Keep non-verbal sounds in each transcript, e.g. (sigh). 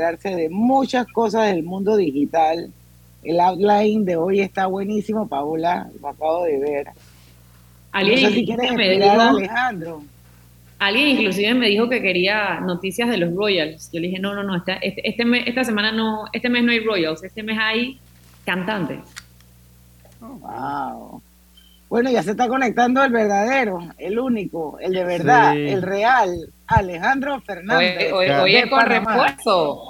de muchas cosas del mundo digital. El outline de hoy está buenísimo, Paola, lo acabo de ver. Alguien, no sé si quieres me esperar dijo- a Alejandro. alguien inclusive me dijo que quería noticias de los Royals. Yo le dije, no, no, no, esta, este, este mes- esta semana no, este mes no hay Royals, este mes hay cantantes. Wow. Bueno, ya se está conectando el verdadero, el único, el de verdad, Sí. el real, Alejandro Fernández. hoy- es con De refuerzo.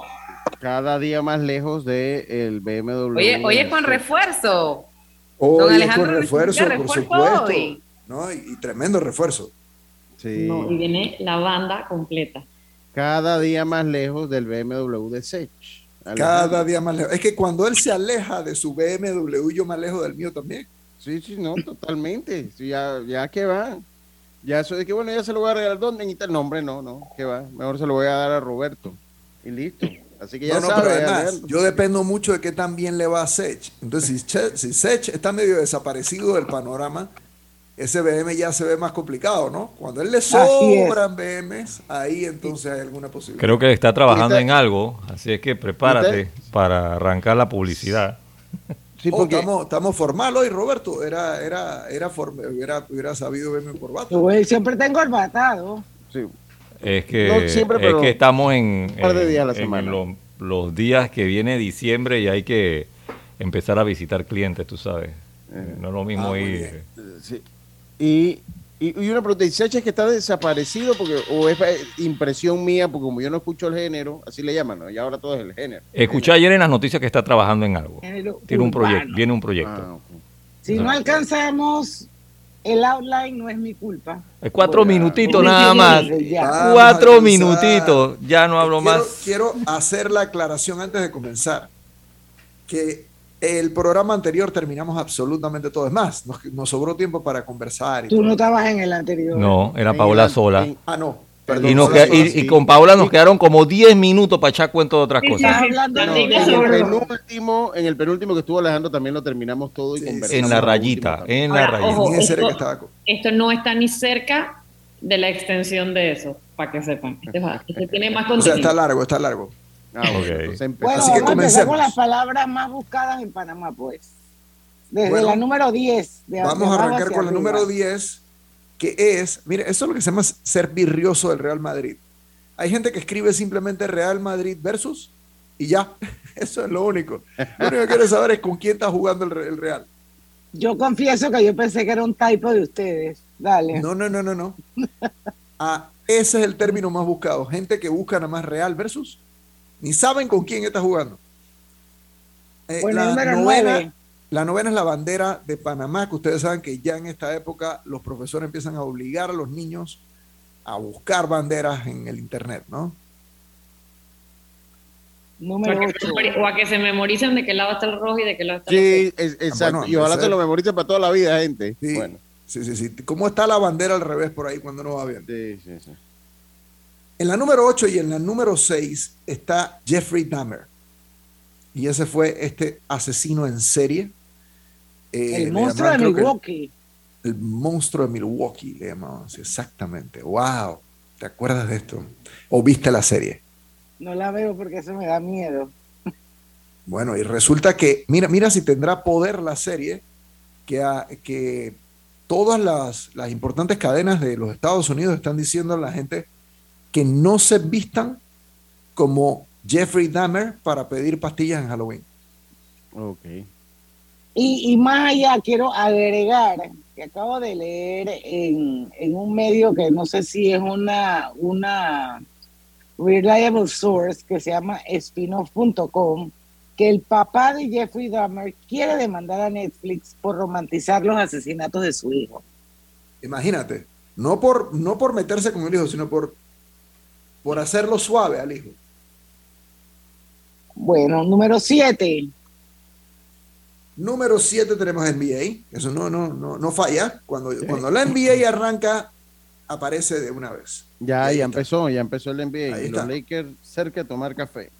Cada día más lejos del BMW. Oye, hoy es con refuerzo. Hoy Don es Alejandro con refuerzo, por supuesto. hoy. ¿no? Y, y tremendo refuerzo. Sí. No, y viene la banda completa. Cada día más lejos del BMW de Sech. Cada día más lejos. Es que cuando él se aleja de su BMW, yo me alejo del mío también. Sí, sí, no, totalmente. Sí, ya, ya que va. Ya eso de que bueno, ya se lo voy a regalar. ¿Dónde necesita el nombre? No, no, que va. Mejor se lo voy a dar a Roberto. Y listo. Así que ya No, no, sabe. pero además, Alejandro. yo dependo mucho de qué tan bien le va a Sech. Entonces, si, Che- si Sech está medio desaparecido del panorama, ese BM ya se ve más complicado, ¿no? Cuando él le sobran BMs, ahí entonces hay alguna posibilidad. Creo que está trabajando ¿Usted- en algo, así es que prepárate para arrancar la publicidad. (laughs) Sí, Oh, estamos, estamos formal hoy, Roberto. Era, era, era hubiera, hubiera sabido BM por bata. Yo siempre tengo arbatado. sí, Es que, No siempre, es que estamos en, un par de en- días a la en semana. lo- los días que viene diciembre y hay que empezar a visitar clientes, tú sabes. Eh. No es lo mismo Ah, ir. sí. Y, y, y una pregunta, ¿y Sech es que está desaparecido? porque O es eh, impresión mía, porque como yo no escucho el género, así le llaman, ¿no? Y ahora todo es el género. Escuché ayer en las noticias que está trabajando en algo. Tiene un proyecto, viene un proyecto. Ah. Si no alcanzamos el outline, no es mi culpa. Es cuatro Bueno, minutitos nada más. Ya. Cuatro minutitos. Ya no hablo quiero, más. Quiero hacer la aclaración antes de comenzar. Que el programa anterior terminamos absolutamente todo. Es más, nos, nos sobró tiempo para conversar. y Tú todo. no estabas en el anterior. No, era Paola sola. en- Ah, no. Y, Perdón. nos Paola queda- y- y con Paola nos quedaron como 10 minutos para echar cuento de otras cosas. Hablando No, en el penúltimo, en el penúltimo que estuvo Alejandro también lo terminamos todo y Sí, conversamos. En la rayita, en la Ahora, rayita. ojo, esto- que estaba con- Esto no está ni cerca de la extensión de eso, para que sepan. Este, este tiene más O sea, contenido. está largo, está largo. Ah, bueno, Ok. entonces empezamos. Bueno, Así que vamos a empezar con comencemos. las palabras más buscadas en Panamá, pues. Desde Bueno, la número 10. de Vamos a arrancar con la número 10, que es, mire, eso es lo que se llama ser virrioso del Real Madrid. Hay gente que escribe simplemente Real Madrid versus y ya. (laughs) Eso es lo único. Lo único que quiero saber es con quién está jugando el Real. Yo confieso que yo pensé que era un typo de ustedes. Dale. No, no, no, no, no. (laughs) Ah, ese es el término más buscado. Gente que busca nada más Real versus. Ni saben con quién está jugando. Eh, Bueno, la, novena, 9. la novena es la bandera de Panamá, que ustedes saben que ya en esta época los profesores empiezan a obligar a los niños a buscar banderas en el internet, ¿no? O Número a, que se 8. memori- o a que se memoricen de qué lado está el rojo y de qué lado está el Sí, es- exacto. bueno, y ojalá te lo memorice para toda la vida, gente. Sí. Bueno, Sí, sí, sí. ¿Cómo está la bandera al revés por ahí cuando no va bien? sí, sí, sí. En la número 8 y en la número 6 está Jeffrey Dahmer. Y ese fue este asesino en serie. Eh, El monstruo de llamaban, Milwaukee. El, monstruo de Milwaukee le llamaban exactamente. ¡Wow! ¿Te acuerdas de esto? ¿O viste la serie? No la veo porque eso me da miedo. Bueno, y resulta que, mira, mira si tendrá poder la serie, que, a- que todas las, las importantes cadenas de los Estados Unidos están diciendo a la gente que no se vistan como Jeffrey Dahmer para pedir pastillas en Halloween. Ok. Y, y más allá, quiero agregar que acabo de leer en, en un medio que no sé si es una, una reliable source que se llama spinoff.com, que el papá de Jeffrey Dahmer quiere demandar a Netflix por romantizar los asesinatos de su hijo. Imagínate, no por, no por meterse con el hijo, sino por, por hacerlo suave al hijo. Bueno, número 7. Número 7 tenemos NBA. Eso no, no, no, no falla. Cuando, cuando la NBA arranca, aparece de una vez. Ya, Ahí ya está. empezó, ya empezó el NBA. Ahí y los. Lakers cerca de tomar café.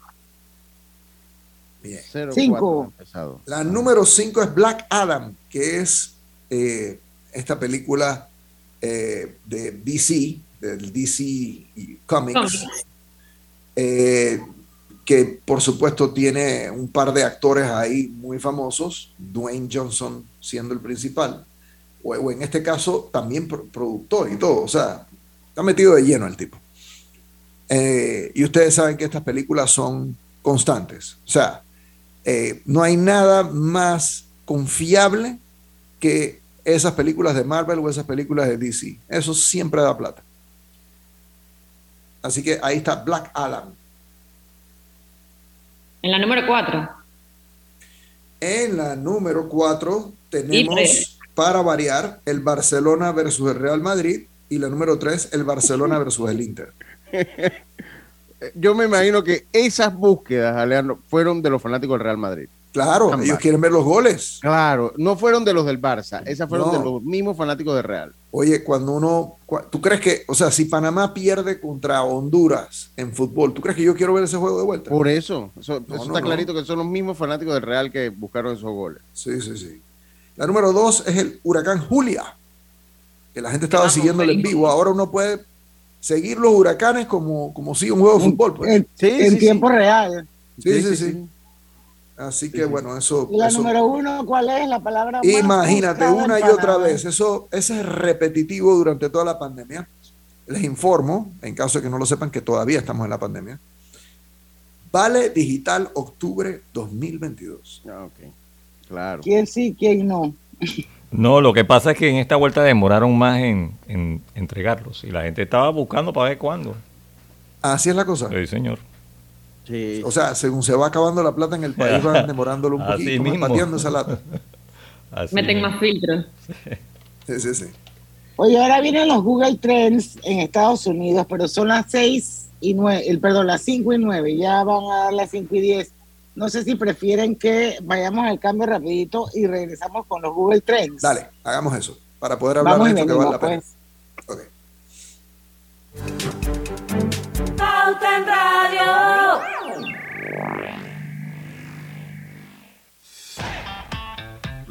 Bien. 0 Cinco. La número 5 es Black Adam, que es eh, esta película eh, de DC, del DC Comics, eh, que por supuesto tiene un par de actores ahí muy famosos, Dwayne Johnson siendo el principal, o, o en este caso también pro- productor y todo, o sea, está metido de lleno el tipo. Eh, y ustedes saben que estas películas son constantes, o sea, eh, no hay nada más confiable que esas películas de Marvel o esas películas de DC. Eso siempre da plata. Así que ahí está Black Adam. En la número 4. En la número 4 tenemos, para variar, el Barcelona versus el Real Madrid. Y la número 3, el Barcelona versus el Inter. (laughs) Yo me imagino que esas búsquedas, Alejandro, fueron de los fanáticos del Real Madrid. Claro, ellos quieren ver los goles. Claro, no fueron de los del Barça, esas fueron No. de los mismos fanáticos del Real. Oye, cuando uno, ¿tú crees que, o sea, si Panamá pierde contra Honduras en fútbol, ¿tú crees que yo quiero ver ese juego de vuelta? Por eso, eso, No, eso no, está no. clarito que son los mismos fanáticos del Real que buscaron esos goles. Sí, sí, sí. La número 2 es el huracán Julia, que la gente estaba Vamos, siguiéndolo en vivo. Ahora uno puede seguir los huracanes como, como si un juego de fútbol. Pues. En, Sí, en sí, tiempo sí. real. Sí, sí, sí. Así que bueno, eso. Y la eso- número uno, ¿cuál es la palabra? Imagínate, una y otra vez. Eso, eso es repetitivo durante toda la pandemia. Les informo, en caso de que no lo sepan, que todavía estamos en la pandemia. Vale Digital Octubre 2022. Ah, ok. Claro. ¿Quién sí, quién no? No, lo que pasa es que en esta vuelta demoraron más en, en entregarlos y la gente estaba buscando para ver cuándo. Así es la cosa. Sí, señor. Sí. O sea, según se va acabando la plata en el país, (laughs) van demorándolo un Así poquito, mismo. pateando esa lata. (laughs) Así Meten mismo. más filtros. Sí, sí, sí. Oye, ahora vienen los Google Trends en Estados Unidos, pero son las 6 y 9, el, perdón, las 5 y 9, ya van a dar las 5 y 10. No sé si prefieren que vayamos al cambio rapidito y regresamos con los Google Trends. Dale, hagamos eso, para poder hablar Vamos de esto que vale la pena. pues. Ok. Pauta en Radio.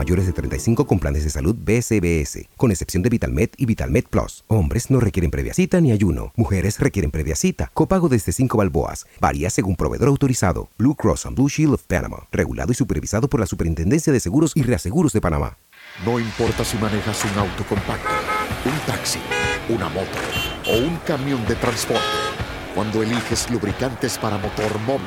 mayores de 35 con planes de salud BCBS, con excepción de VitalMed y VitalMed Plus. Hombres no requieren previa cita ni ayuno. Mujeres requieren previa cita. Copago desde 5 balboas. Varía según proveedor autorizado. Blue Cross and Blue Shield of Panama. Regulado y supervisado por la Superintendencia de Seguros y Reaseguros de Panamá. No importa si manejas un auto compacto, un taxi, una moto o un camión de transporte. Cuando eliges lubricantes para motor móvil,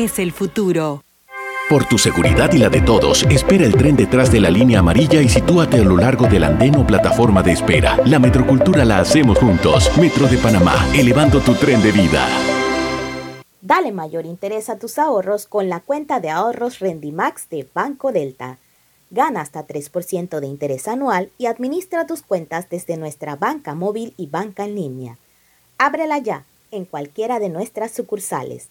el futuro. Por tu seguridad y la de todos, espera el tren detrás de la línea amarilla y sitúate a lo largo del andén o plataforma de espera. La metrocultura la hacemos juntos. Metro de Panamá, elevando tu tren de vida. Dale mayor interés a tus ahorros con la cuenta de ahorros Rendimax de Banco Delta. Gana hasta 3% de interés anual y administra tus cuentas desde nuestra banca móvil y banca en línea. Ábrela ya en cualquiera de nuestras sucursales.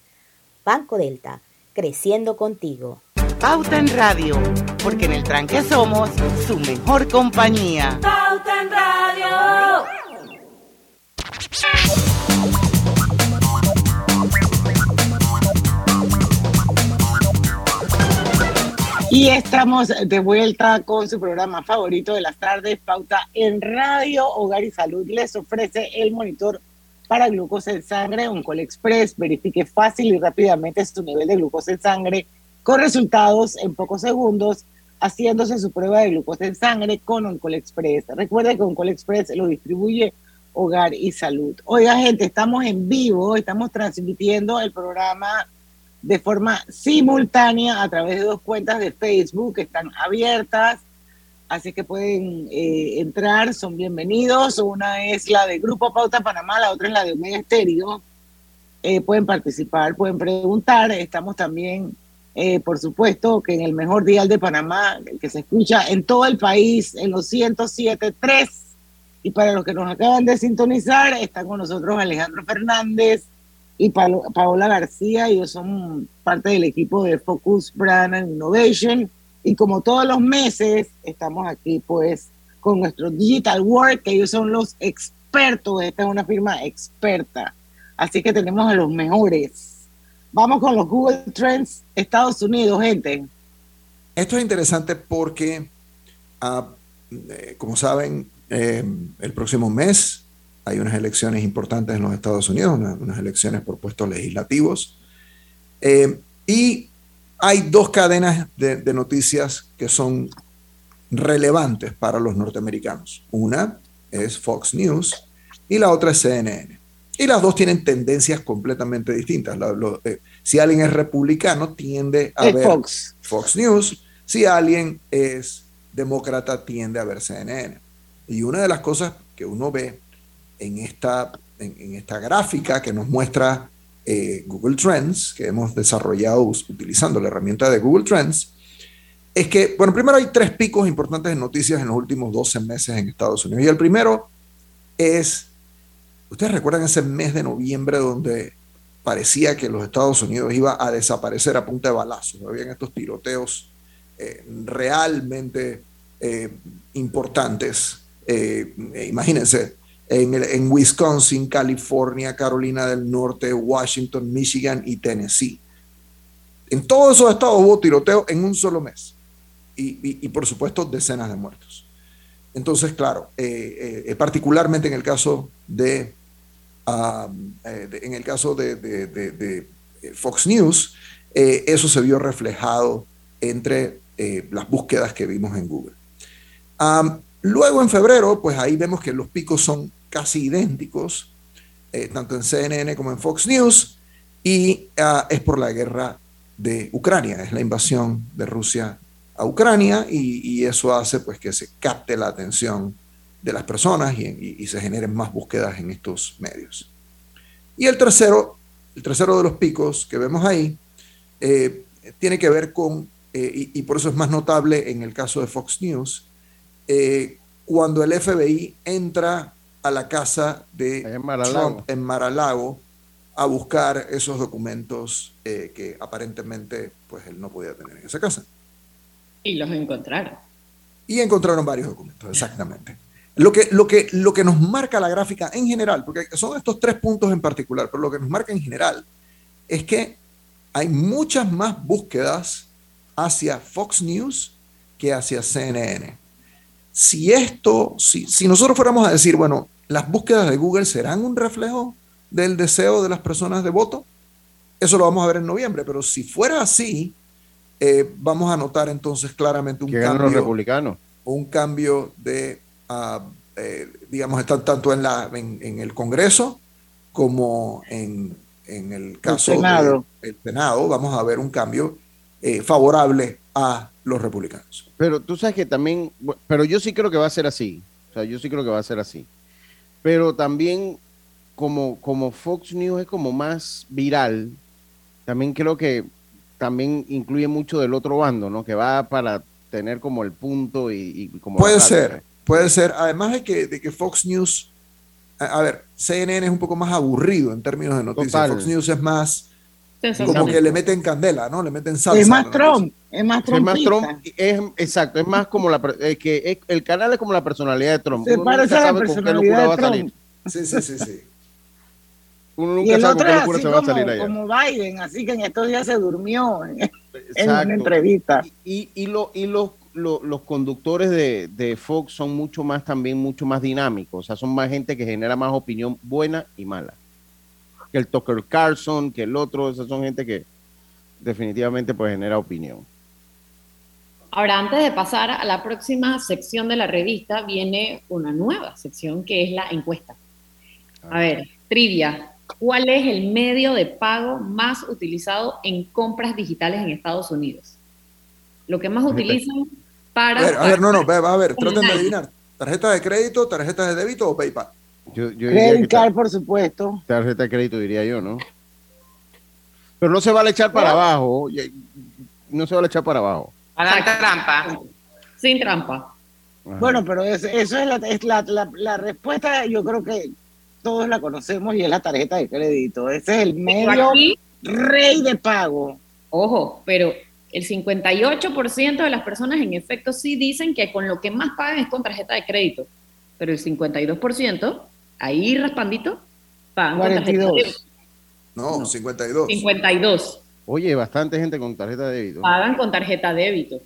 Banco Delta, creciendo contigo. Pauta en Radio, porque en el tranque somos su mejor compañía. Pauta en Radio. Y estamos de vuelta con su programa favorito de las tardes, Pauta en Radio. Hogar y Salud les ofrece el monitor para glucosa en sangre, Oncol Express. Verifique fácil y rápidamente su nivel de glucosa en sangre con resultados en pocos segundos, haciéndose su prueba de glucosa en sangre con Oncol Express. Recuerde que Oncol Express lo distribuye Hogar y Salud. Oiga, gente, estamos en vivo, estamos transmitiendo el programa de forma simultánea a través de dos cuentas de Facebook que están abiertas, así que pueden eh, entrar, son bienvenidos. Una es la de Grupo Pauta Panamá, la otra es la de Omega Estéreo. Eh, pueden participar, pueden preguntar. Estamos también, eh, por supuesto, que en el mejor dial de Panamá, el que se escucha en todo el país, en los 107.3. Y para los que nos acaban de sintonizar, están con nosotros Alejandro Fernández, y Paola García, ellos son parte del equipo de Focus Brand and Innovation. Y como todos los meses, estamos aquí pues con nuestro Digital Work, que ellos son los expertos, esta es una firma experta. Así que tenemos a los mejores. Vamos con los Google Trends Estados Unidos, gente. Esto es interesante porque, ah, eh, como saben, eh, el próximo mes hay unas elecciones importantes en los Estados Unidos, unas, elecciones por puestos legislativos. Eh, y hay dos cadenas de, noticias que son relevantes para los norteamericanos. Una es Fox News y la otra es CNN. Y las dos tienen tendencias completamente distintas. Eh, si alguien es republicano, tiende a ver Fox. Fox News. Si alguien es demócrata, tiende a ver CNN. Y una de las cosas que uno ve en esta, en, esta gráfica que nos muestra eh, Google Trends, que hemos desarrollado utilizando la herramienta de Google Trends, es que, bueno, primero hay tres picos importantes de noticias en los últimos 12 meses en Estados Unidos. Y el primero es, ustedes recuerdan ese mes de noviembre donde parecía que los Estados Unidos iba a desaparecer a punta de balazos. Habían estos tiroteos eh, realmente eh, importantes. imagínense, en, Wisconsin, California, Carolina del Norte, Washington, Michigan y Tennessee. En todos esos estados hubo tiroteo en un solo mes. Y, por supuesto decenas de muertos. Entonces, claro, eh, eh, particularmente en el caso de, um, eh, en el caso de, Fox News, eso se vio reflejado entre las búsquedas que vimos en Google. Um, luego en febrero, pues ahí vemos que los picos son casi idénticos, eh, tanto en CNN como en Fox News, y ah, es por la guerra de Ucrania, es la invasión de Rusia a Ucrania y, eso hace pues que se capte la atención de las personas y, se generen más búsquedas en estos medios. Y el tercero, el tercero de los picos que vemos ahí, eh, tiene que ver con, eh, y, por eso es más notable en el caso de Fox News, cuando el FBI entra a la casa de Trump en Maralago a buscar esos documentos eh, que aparentemente pues él no podía tener en esa casa. Y los encontraron. Y encontraron varios documentos, exactamente. Lo que, lo, que, lo que nos marca la gráfica en general, porque son estos tres puntos en particular, pero lo que nos marca en general es que hay muchas más búsquedas hacia Fox News que hacia CNN. Si esto, si, si nosotros fuéramos a decir, bueno, las búsquedas de Google serán un reflejo del deseo de las personas de voto, eso lo vamos a ver en noviembre, pero si fuera así, eh, vamos a notar entonces claramente un cambio los republicanos. un cambio de, eh, digamos, está tanto en, la, en, en el Congreso como en, en el caso Senado. del Senado. Vamos a ver un cambio eh, favorable a los republicanos. Pero tú sabes que también, pero yo sí creo que va a ser así. O sea, yo sí creo que va a ser así. Pero también, como, como Fox News es como más viral, también creo que también incluye mucho del otro bando, ¿no? Que va para tener como el punto y, y como... Puede ser, puede ser. Además de que, de que Fox News, a, a ver, CNN es un poco más aburrido en términos de noticias. Total. Fox News es más como que le meten candela, ¿no? Le meten salsa. Es más Trump, es más Sí, es más. Trump, es, exacto, es más como la, eh, que es- el canal es como la personalidad de Trump. Se Uno parece nunca a la sabe con qué personalidad va de a salir. Sí, sí, sí, sí. Uno Y nunca el sabe otro con qué es locura así se va a salir allá. como Biden, así que en estos días se durmió en, una entrevista. Y, y, lo- y los, lo- los conductores de, de Fox son mucho más también, mucho más dinámicos. O sea, son más gente que genera más opinión buena y mala. Que el Tucker Carlson, que el otro, esas son gente que definitivamente pues genera opinión. Ahora, antes de pasar a la próxima sección de la revista, viene una nueva sección que es la encuesta. A ver, trivia. ¿Cuál es el medio de pago más utilizado en compras digitales en Estados Unidos? Lo que más utilizan para... A ver, a ver, no, no, a ver, traten de adivinar. ¿Tarjeta de crédito, tarjeta de débito o PayPal? Yo, Credit card, por supuesto. tarjeta de crédito, diría yo, ¿no? Pero no se vale echar para abajo. No se vale echar para abajo. Hagan trampa. Sin trampa. Ajá. Bueno, pero es- eso es, la, es la, la- la respuesta, yo creo que todos la conocemos y es la tarjeta de crédito. Ese es el medio aquí- rey de pago. Ojo, pero el 58% de las personas en efecto sí dicen que con lo que más pagan es con tarjeta de crédito, pero el 52%, ahí raspandito, pagan con tarjeta de 42. débito. No, 52. 52 Oye, bastante gente con tarjeta de débito. pagan con tarjeta débito.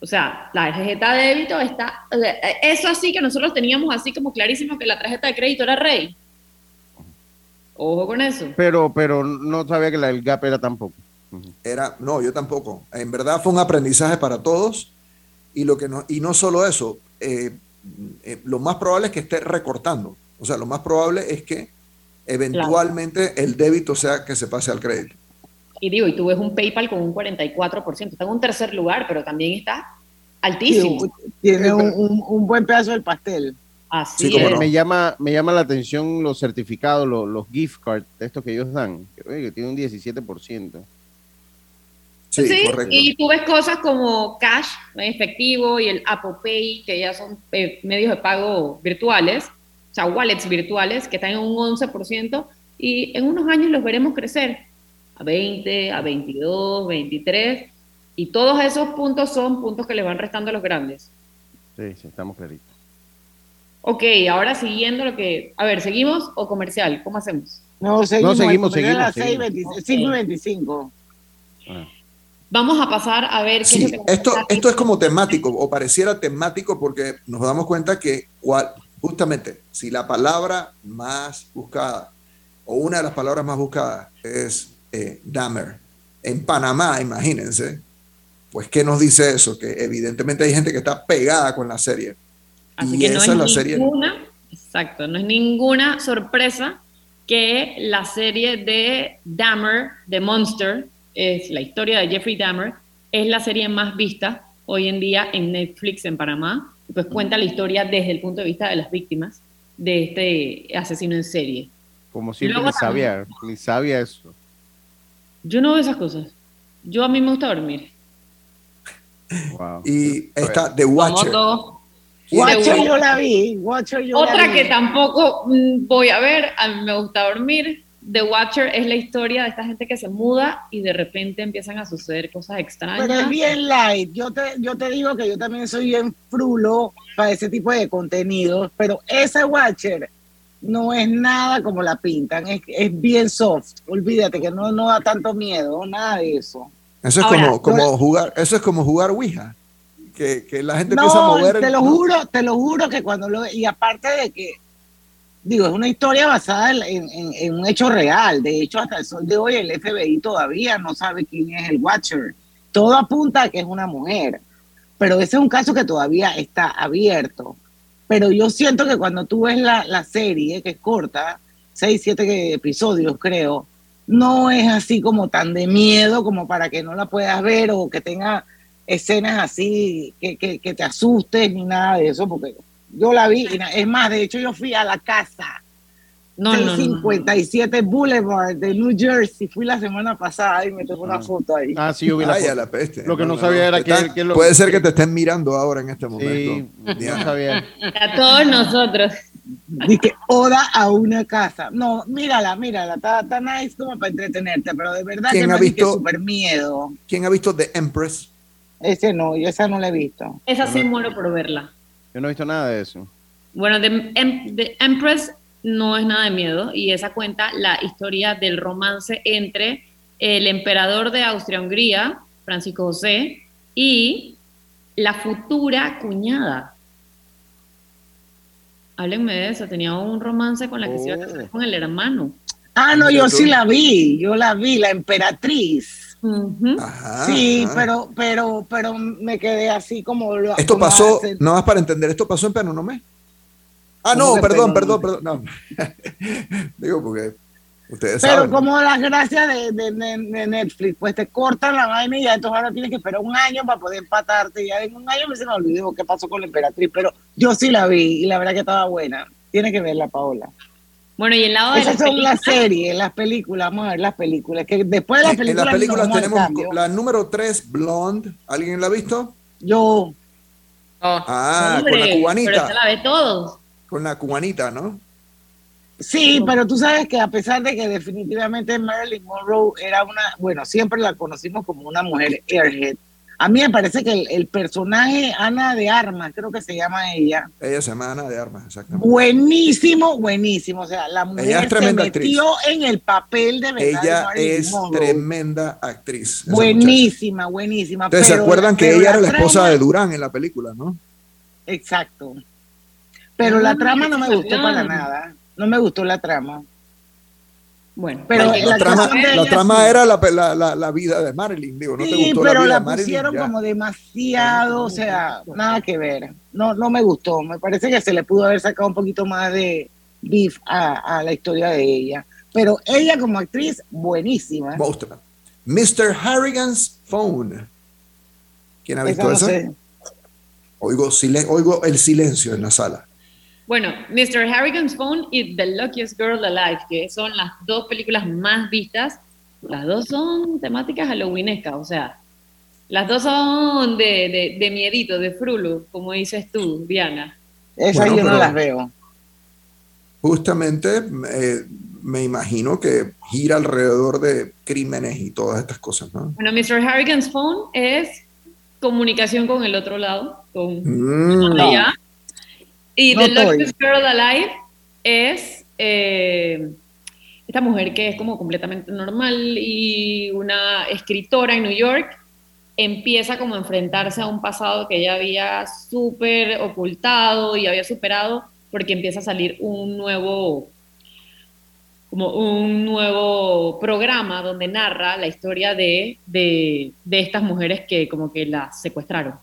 O sea, la tarjeta débito está... o sea, Eso así que nosotros teníamos así como clarísimo que la tarjeta de crédito era rey. Ojo con eso. Pero, pero no sabía que la del Gap era tampoco. Era, no, yo tampoco. En verdad fue un aprendizaje para todos y lo que no, y no solo eso, eh, eh, lo más probable es que esté recortando. O sea, lo más probable es que eventualmente el débito sea que se pase al crédito. Y digo, y tú ves un PayPal con un 44%, está en un tercer lugar, pero también está altísimo. Tiene un, un- un buen pedazo del pastel. Así Sí, es. me, me llama, me llama la atención los certificados, los, los gift cards, estos que ellos dan, que, oye, que tiene un 17%. Sí, Sí, correcto. y tú ves cosas como cash en efectivo y el Apple Pay, que ya son eh, medios de pago virtuales, sea, wallets virtuales, que están en un 11%, y en unos años los veremos crecer a 20, a 22, 23, y todos esos puntos son puntos que le van restando a los grandes. Sí, sí, estamos claritos. Ok, ahora siguiendo lo que... A ver, ¿seguimos o comercial? ¿Cómo hacemos? No, seguimos. seguimos, el comercial a seguimos, las seguimos. 6:25, 5 y 25. Vamos a pasar a ver qué es lo que esto, esto es como temático, o pareciera temático, porque nos damos cuenta que cual- justamente si la palabra más buscada, o una de las palabras más buscadas es eh, Dahmer, en Panamá, imagínense, pues ¿qué nos dice eso? Que evidentemente hay gente que está pegada con la serie. Así y que no esa es la serie. exacto, no es ninguna sorpresa que la serie de Dahmer, de Monster, es la historia de Jeffrey Dahmer, es la serie más vista hoy en día en Netflix en Panamá. Y Pues cuenta la historia desde el punto de vista de las víctimas de este asesino en serie. Como siempre, luego ni sabía, ni sabía eso. Yo no veo esas cosas. Yo a mí me gusta dormir. Wow. Y está The Watcher. Watcher yo la vi. Watcher yo la Otra vi. que tampoco mm, voy a ver, a mí me gusta dormir. The Watcher es la historia de esta gente que se muda y de repente empiezan a suceder cosas extrañas. Pero es bien light. Yo te, yo te digo que yo también soy bien frulo para ese tipo de contenidos. Pero esa Watcher no es nada como la pintan, es, es bien soft. Olvídate que no, no da tanto miedo, nada de eso. Eso es Ahora, como, como yo- jugar, eso es como jugar Ouija. Que, que la gente empieza a No, mover. te lo ¿no? juro, te lo juro que cuando lo y aparte de que digo, es una historia basada en, un hecho real. De hecho, hasta el sol de hoy el FBI todavía no sabe quién es el Watcher. Todo apunta a que es una mujer. Pero ese es un caso que todavía está abierto. Pero yo siento que cuando tú ves la, serie, que es corta, seis, siete episodios creo, no es así como tan de miedo como para que no la puedas ver o que tenga escenas así que, que te asustes ni nada de eso, porque yo la vi, es más, de hecho yo fui a la casa No, no, no, no. 657 Boulevard de New Jersey, fui la semana pasada y me tomé una foto ahí. Ah, sí, yo vi la Ay, foto. a la peste. Lo que no, sabía era ¿Qué que, lo- Puede ser que te estén mirando ahora en este momento. Sí, Diana. no sabía. A todos nosotros. Dije, oda a una casa. No, mírala, mírala, está, está nice como para entretenerte, pero de verdad que ¿Quién me ha di que visto? súper miedo. ¿Quién ha visto The Empress? Ese no, yo esa no la he visto. Esa sí muero por verla. Yo no he visto nada de eso. Bueno, The, Em- The Empress no es nada de miedo y esa cuenta la historia del romance entre el emperador de Austria-Hungría, Francisco José, y la futura cuñada. Háblenme de eso, tenía un romance con la que se iba a casar con el hermano. Ah, no, yo sí la vi, yo la vi, la emperatriz. Ajá, sí, ajá. pero, pero, pero me quedé así como. lo- Esto como pasó, hace- no más para entender, esto pasó en Penonomé. Ah, ¿Cómo no, perdón, perdón, perdón. No. (laughs) Digo, porque ustedes Pero saben. como las gracias de, de- de- de Netflix, pues te cortan la vaina y ya entonces ahora tienes que esperar un año para poder empatarte. Y ya en un año me se me olvidó qué pasó con la emperatriz, pero yo sí la vi y la verdad que estaba buena. Tiene que verla, Paola. Bueno, y el lado de Esas las son las películas- series, las películas, vamos a ver las películas. Que después de las En- en películas, las películas tenemos la número 3, Blonde. ¿Alguien la ha visto? Yo. Ah, Hombre, con la pero cubanita. esa la ve todos. Con la cubanita, ¿no? Sí, pero tú sabes que a pesar de que definitivamente Marilyn Monroe era una, bueno, siempre la conocimos como una mujer airhead. A mí me parece que el, el personaje Ana de Armas, creo que se llama ella, Ella se llama Ana de Armas, exactamente. buenísimo, buenísimo. O sea, la mujer Ella es se tremenda metió en el papel de verdad. Ella es Monroe. tremenda actriz. muchacha. Buenísima, buenísima. Ustedes se acuerdan que ella era la esposa trama- de Durán en la película, ¿no? Exacto. Pero la trama no me gustó para nada. No me gustó la trama. Bueno, pero la, la trama, la ella trama sí. era la, la- vida de Marilyn, digo, ¿no te gustó pero la vida la Marilyn? pusieron Ya. como demasiado, o sea, nada que ver. No, no me gustó. Me parece que se le pudo haber sacado un poquito más de beef a, a la historia de ella. Pero ella como actriz, buenísima. Monstruo. Mr. Harrigan's Phone. ¿Quién ha Esa visto no eso? sé. Oigo, silen- oigo el silencio en la sala. Bueno, Mr. Harrigan's Phone y The Luckiest Girl Alive, que son las dos películas más vistas. Las dos son temáticas halloweenescas, o sea, las dos son de, de, de miedito, de frulo, como dices tú, Diana. Esas Bueno, yo no las veo. Justamente eh, me imagino que gira alrededor de crímenes y todas estas cosas, ¿no? Bueno, Mr. Harrigan's Phone es comunicación con el otro lado, con Mm. allá. Y No The. Luckiest Girl Alive es eh, esta mujer que es como completamente normal y una escritora en New York empieza como a enfrentarse a un pasado que ella había súper ocultado y había superado porque empieza a salir un nuevo como un nuevo programa donde narra la historia de, de, de estas mujeres que como que las secuestraron.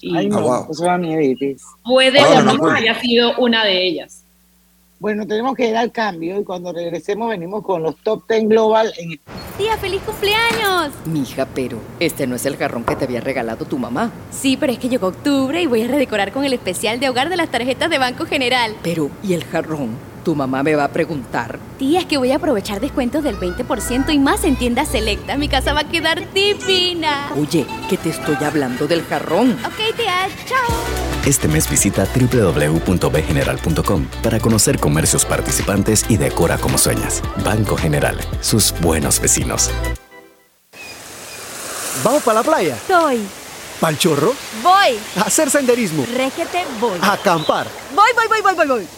Y Ay, no, Ah, wow. eso da mieditis. puede Ahora o no haya sido una de ellas. Bueno, tenemos que ir al cambio y cuando regresemos venimos con los top 10 global en Tía, feliz cumpleaños. Mija, pero este no es el jarrón que te había regalado tu mamá. Sí, pero es que llegó octubre y voy a redecorar con el especial de hogar de las tarjetas de Banco General. Pero, ¿y el jarrón? Tu mamá me va a preguntar. Tía, es que voy a aprovechar descuentos del 20% y más en tiendas selectas. Mi casa va a quedar divina. Oye, que te estoy hablando del jarrón. Ok, tía, chao. Este mes visita www.bgeneral.com para conocer comercios participantes y decora como sueñas. Banco General, sus buenos vecinos. ¿Vamos para la playa? Soy. ¿Pal chorro? Voy. ¿A hacer senderismo? Réquete, voy. ¿A acampar? Voy, voy, voy, voy, voy, voy.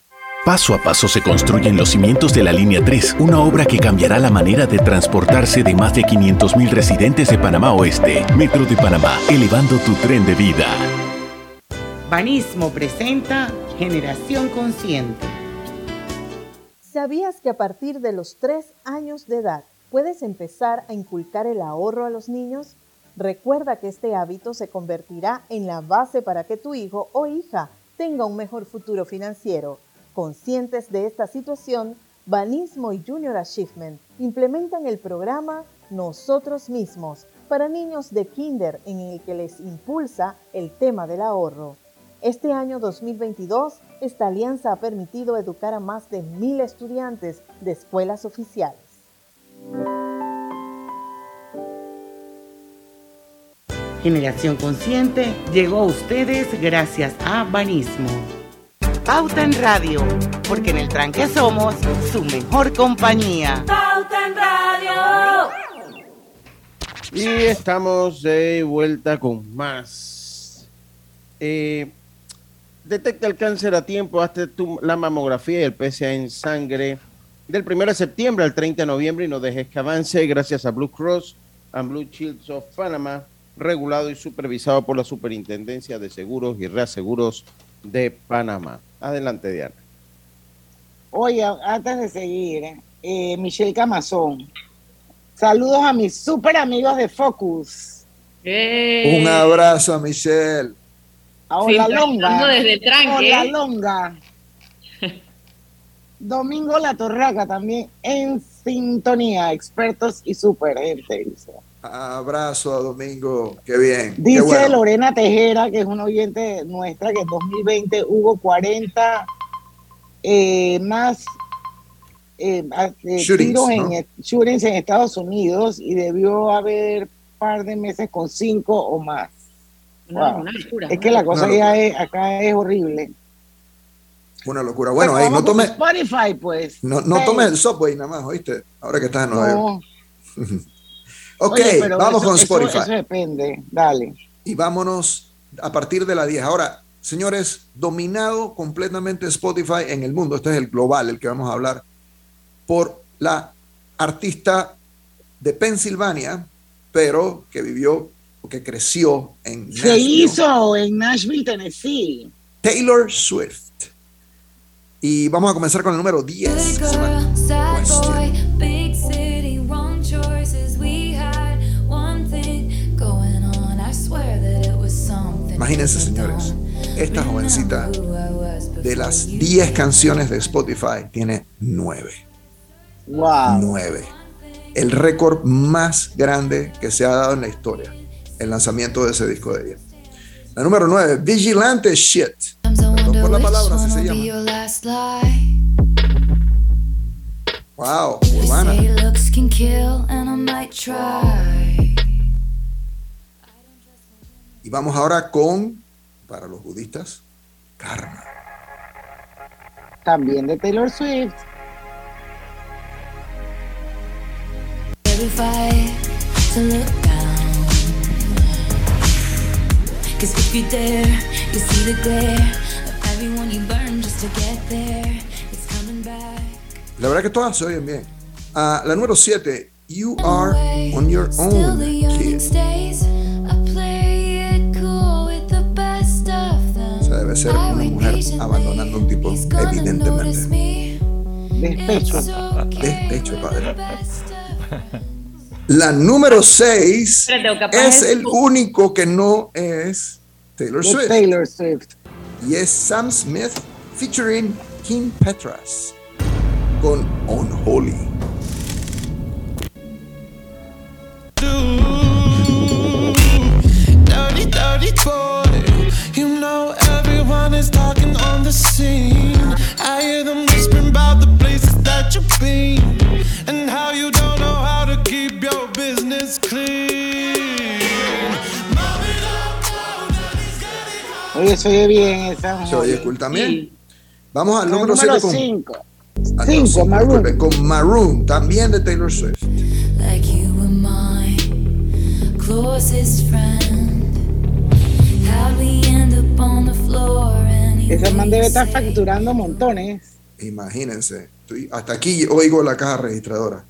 Paso a paso se construyen los cimientos de la Línea 3, una obra que cambiará la manera de transportarse de más de 500.000 residentes de Panamá Oeste. Metro de Panamá, elevando tu tren de vida. Banismo presenta Generación Consciente. ¿Sabías que a partir de los 3 años de edad puedes empezar a inculcar el ahorro a los niños? Recuerda que este hábito se convertirá en la base para que tu hijo o hija tenga un mejor futuro financiero. Conscientes de esta situación, Banismo y Junior Achievement implementan el programa Nosotros Mismos para niños de kinder en el que les impulsa el tema del ahorro. Este año 2022, esta alianza ha permitido educar a más de mil estudiantes de escuelas oficiales. Generación Consciente llegó a ustedes gracias a Banismo. Pauta en Radio, porque en el tranque somos su mejor compañía. Pauta en Radio. Y estamos de vuelta con más. Eh, detecta el cáncer a tiempo, hazte tu- la mamografía y el PSA en sangre del 1 de septiembre al 30 de noviembre y no dejes que avance gracias a Blue Cross and Blue Shields of Panama, regulado y supervisado por la Superintendencia de Seguros y Reaseguros de Panamá. Adelante, Diana. Oye, antes de seguir, eh, Michelle Camazón. Saludos a mis super amigos de Focus. Un abrazo a Michelle. A Hola Longa. desde el tranque. Hola Longa. Domingo La Torraca también en sintonía, expertos y super gente. Dice, Abrazo a Domingo. Qué bien. Qué Dice bueno. Lorena Tejera, que es una oyente nuestra, que en 2020 hubo 40 eh, más eh, eh, Shootings, tiros ¿no? en, eh, shootings en Estados Unidos y debió haber par de meses con cinco o más. No, Wow. una locura. Es que la cosa ya es, acá es horrible. Una locura. Bueno, ahí no tome, Spotify, pues. no, no tome el subway nada más, ¿oíste? Ahora que estás en Nueva (laughs) York. Ok, Oye, vamos eso- con Spotify. Eso, depende. Dale. y vámonos a partir de la 10. Ahora, señores, dominado completamente Spotify en el mundo, este es el global, el que vamos a hablar, por la artista de Pensilvania, pero que vivió o que creció en Se Nashville, hizo en Nashville, Tennessee. Taylor Swift. Y vamos a comenzar con el número 10. Imagínense, señores, esta jovencita de las 10 canciones de Spotify tiene 9. Wow. 9. El récord más grande que se ha dado en la historia. El lanzamiento de ese disco de ella. La número 9, Vigilante Shit. Perdón por la palabra, así se llama. Wow, urbana. Y vamos ahora con, para los budistas, karma. También de Taylor Swift. La verdad que todas se oyen bien. Ah, la número 7, You Are On Your Own, Kid. Debe ser una mujer abandonando a un tipo, evidentemente. Despecho. Despecho, padre. La número 6 Espérate, o capaz es el único que no es Taylor Swift. Taylor Swift. Y es Sam Smith featuring Kim Petras con Unholy. Dirty, dirty boy. You know everyone is talking on the scene. I hear them whispering about the places that you've been and how you don't know how to keep your business clean. Oye, se oye bien esa. ¿Se oye cool también? Vamos al número número 7 con, 5. Ah, no, Cinco, cinco, Maroon. disculpen, con Maroon, también de Taylor Swift. Like you were my closest friend. Ese man debe estar facturando montones. Imagínense, estoy- hasta aquí oigo la caja registradora.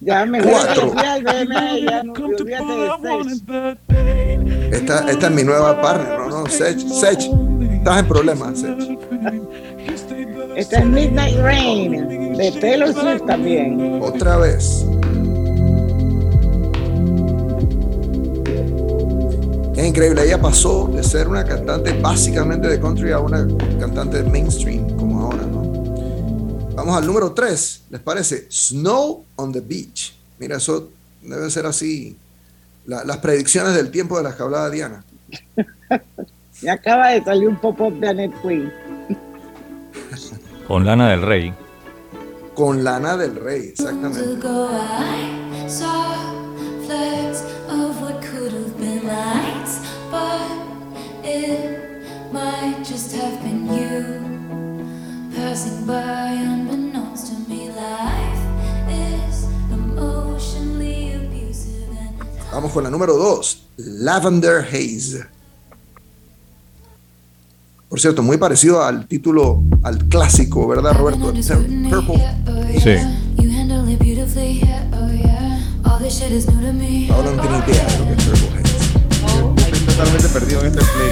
Ya me voy Cuatro. Esta, esta es mi nueva partner, no, no, Sech, Sech, estás en problemas, Sech. Esta es Midnight Rain de Taylor Swift también. Otra vez. Es increíble, ella pasó de ser una cantante básicamente de country a una cantante mainstream como ahora, ¿no? Vamos al número 3, ¿les parece? Snow on the Beach. Mira, eso debe ser así. la- las predicciones del tiempo de las que hablaba Diana. (laughs) Me acaba de salir un pop-up de Annette Queen. Con Lana del Rey. Con Lana del Rey, exactamente. But it might just have been you passing by unbeknownst to me. Life is emotionally abusive and Vamos con la número 2, Lavender Haze. Por cierto, muy parecido al título, al clásico, ¿verdad, Roberto? Purple. Sí. Oh to me. Ahora no tiene idea de lo que es Purple Haze. Totalmente perdido en este play.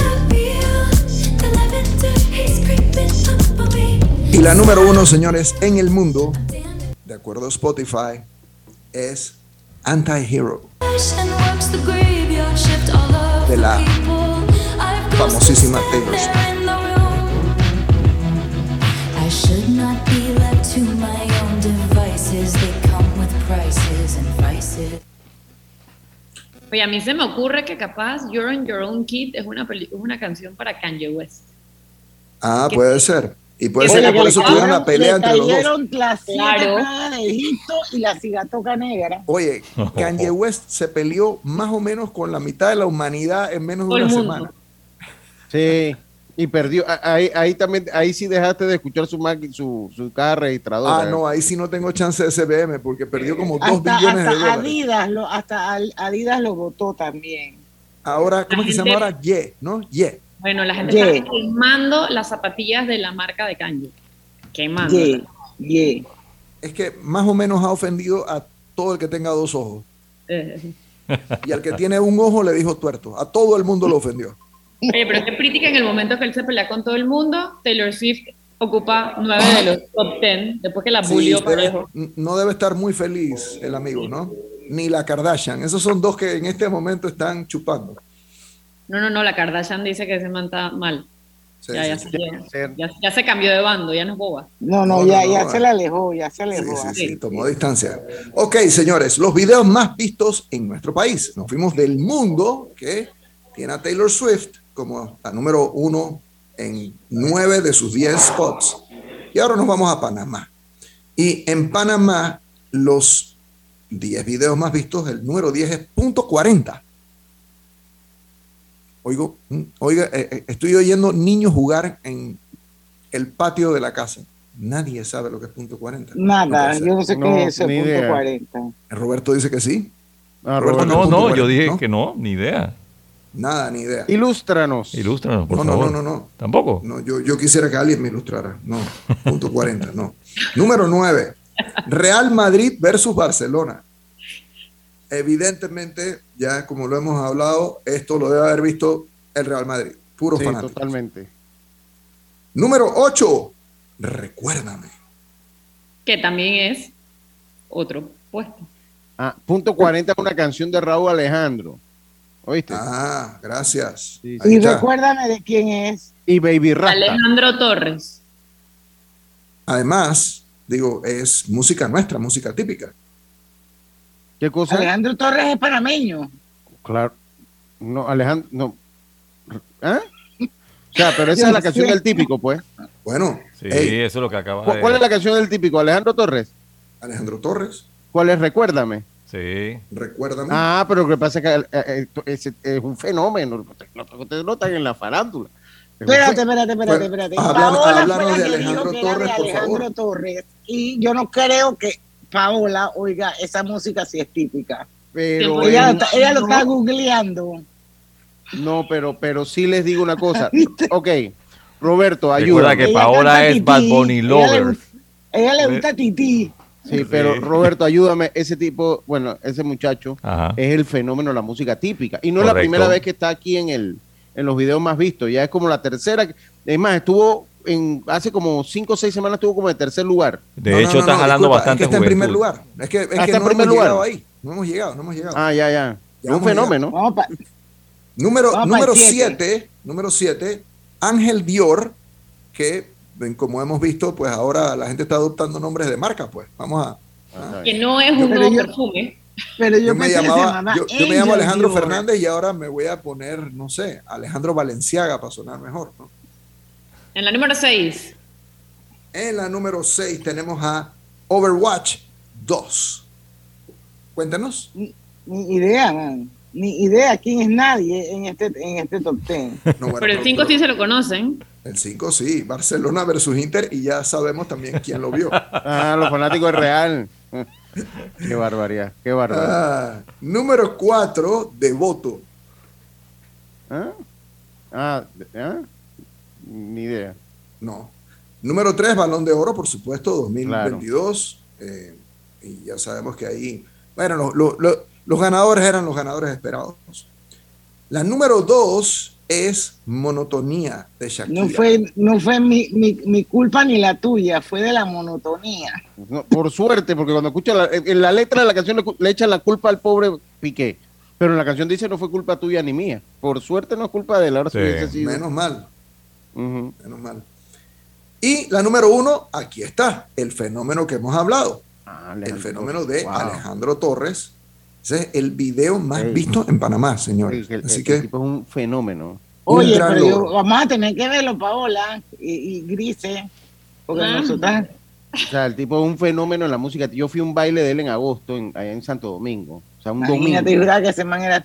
Y la número uno, señores, en el mundo, de acuerdo a Spotify, es Anti-Hero, de la famosísima Taylor Swift. to my own devices. They come with prices and vices. Oye, a mí se me ocurre que capaz You're on Your Own Kid es una, peli- es una canción para Kanye West. Ah, puede ser. Y puede Oye, ser que por eso tuvieron la pelea Le entre los dos. Claro. de Egipto y la cigatoca negra. Oye, (laughs) Kanye West se peleó más o menos con la mitad de la humanidad en menos de una semana. Sí, y perdió. Ah, Ahí, ahí también, ahí sí dejaste de escuchar su, máquina- su, su caja registradora. Ah, no, ahí sí no tengo chance de SBM porque perdió como dos Hasta, billones de dólares. Adidas, lo, hasta Adidas lo votó también. Ahora, ¿cómo es que se llama ahora? Ye, ¿no? Ye. Bueno, la gente Yeah. está quemando las zapatillas de la marca de Kanye. Quemando. Ye, ye. Es que más o menos ha ofendido a todo el que tenga dos ojos. Eh, Y al que tiene un ojo le dijo tuerto. A todo el mundo lo ofendió. Oye, pero qué que en el momento que él se pelea con todo el mundo, Taylor Swift ocupa nueve de los top ten, después que la Sí, bulió debe- parejo. no debe estar muy feliz el amigo, ¿no? Ni la Kardashian. Esos son dos que en este momento están chupando. No, no, no, la Kardashian dice que se manta mal. Sí, ya, ya, sí, se- ya- ya se cambió de bando, ya no es boba. No, no, No, ya, no, ya no, se le alejó, ya se alejó. Sí, así. sí, tomó distancia. Ok, señores, los videos más vistos en nuestro país. Nos fuimos del mundo, que tiene a Taylor Swift como la número uno en nueve de sus diez spots. Y ahora nos vamos a Panamá. Y en Panamá, los 10 videos más vistos, el número 10 es punto 40. Oigo, mm, oiga, eh, eh, estoy oyendo niños jugar en el patio de la casa. Nadie sabe lo que es punto 40. Nada, yo no sé No, qué es ese ni punto idea. 40. Roberto dice que sí. Ah, Roberto, No, ¿qué no, yo 40? dije ¿No? que no, ni idea. Nada, ni idea. Ilústranos. Ilústranos, por No, no, favor. no, no, no. ¿Tampoco? No, yo, yo quisiera que alguien me ilustrara. No, punto 40, no. Número 9. Real Madrid versus Barcelona. Evidentemente, ya como lo hemos hablado, esto lo debe haber visto el Real Madrid. Puro Sí, fanático. totalmente. Número 8. Recuérdame. Que también es otro puesto. Ah, punto 40 es una canción de Raúl Alejandro. ¿Oíste? Ah, gracias. Sí, Y está. recuérdame de quién es. Y Baby Rasta. Alejandro Torres. Además, digo, es música nuestra, música típica. ¿Qué cosa? Alejandro Torres es panameño. Claro. No, Alejandro, no. ¿Ah? (laughs) O sea, pero esa es la canción sé. del típico, pues. Bueno, Sí, Ey. eso es lo que acaba ¿Cu- de... ¿Cuál es la canción del típico? Alejandro Torres. Alejandro Torres, ¿Cuál es? Recuérdame. Sí. recuérdame. Ah, pero lo que pasa es que eh, eh, es un fenómeno. Ustedes no están en la farándula. Espérate, espérate, espérate, espérate. Paola háblanos fue la de que Alejandro dijo que era Torres, de por Alejandro favor. Torres. Y yo no creo que Paola oiga esa música si es típica. Pero Ella, en- lo está- ella lo está googleando. no, pero, pero sí les digo una cosa. (laughs) ok, Roberto, Recuerda ayuda. que Ella Paola es. Bad Bunny Ella le lover. gusta- Ella le gusta Titi. Sí, pero. Roberto, ayúdame. Ese tipo, bueno, ese muchacho Ajá. es el fenómeno de la música típica. Y no es la primera vez que está aquí en el en los videos más vistos. Ya es como la tercera. Es más, estuvo en hace como cinco o seis semanas estuvo como de tercer lugar. De No, no, hecho, no, está no, jalando disculpa, bastante Es que está en primer lugar. Es que, es Ah, que está en no primer hemos lugar. llegado ahí. No hemos llegado, no hemos llegado. Ah, ya, ya. Ya Es un fenómeno. Pa- Número Vamos número pa'l siete. 7, número 7, Ángel Dior, que como hemos visto, pues ahora la gente está adoptando nombres de marca, pues. Vamos a Ah, Que no es un nuevo yo- perfume. Pero yo, yo me llamaba yo, yo me llamo Alejandro. Fernández y ahora me voy a poner, no sé, Alejandro Valenciaga para sonar mejor, ¿no? En la número 6. En la número 6 tenemos a Overwatch 2. Cuéntanos. Ni, ni idea, man. Ni idea quién es nadie en este, en este top 10. No, bueno, Pero el 5 sí se lo conocen. El 5 sí, Barcelona versus Inter y ya sabemos también quién lo vio. (laughs) Ah, los fanáticos Real. qué barbaridad, qué barbaridad. Ah, número 4, Devoto. ¿Ah? Ah, ¿ah? Ni idea. No. Número 3, Balón de Oro, por supuesto, 2022. Eh, y ya sabemos que ahí, bueno, lo- lo- lo- los ganadores eran los ganadores esperados. La número 2 es Monotonía de Shakira. No fue, no fue mi, mi, mi culpa ni la tuya, fue de la monotonía. No, por suerte, porque cuando escucha la, en la letra de la canción le, echan la culpa al pobre Piqué. Pero en la canción dice no fue culpa tuya ni mía. Por suerte no es culpa de él. Ahora sí sido. Menos mal, menos mal. Y la número 1, aquí está, el fenómeno que hemos hablado. Ah, el fenómeno de Wow. Alejandro Torres. Ese es el video más visto en Panamá, señores. El, Así el que tipo es un fenómeno. Oye, pero yo- vamos a tener que verlo, Paola y, y Grise, porque Ah. nosotras O sea, el tipo es un fenómeno en la música. Yo fui a un baile de él en agosto, en, allá en Santo Domingo. O sea, un Imagínate, domingo. juraba que ese man era.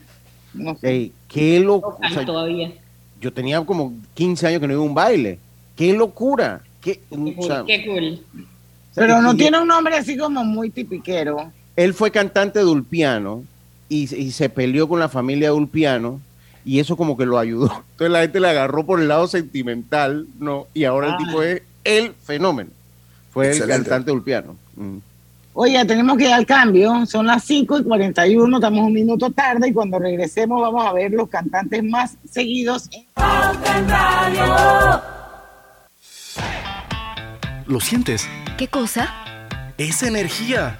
No sé. Ey, qué loco. O sea, todavía. yo tenía como 15 años que no iba a un baile. Qué locura. Qué, Qué o cool. sea, Qué cool. Pero no tiene un nombre así como muy tipiquero. Él fue cantante de Ulpiano y, y se peleó con la familia de Ulpiano y eso como que lo ayudó. (laughs) Entonces la gente le agarró por el lado sentimental, ¿no? Y ahora el Ah. tipo es el fenómeno. Fue Excelente. el cantante de Ulpiano. Mm. Oye, tenemos que ir al cambio. Son las 5 y 41, estamos un minuto tarde y cuando regresemos vamos a ver los cantantes más seguidos. en- ¿Lo sientes? ¿Qué cosa? Es energía.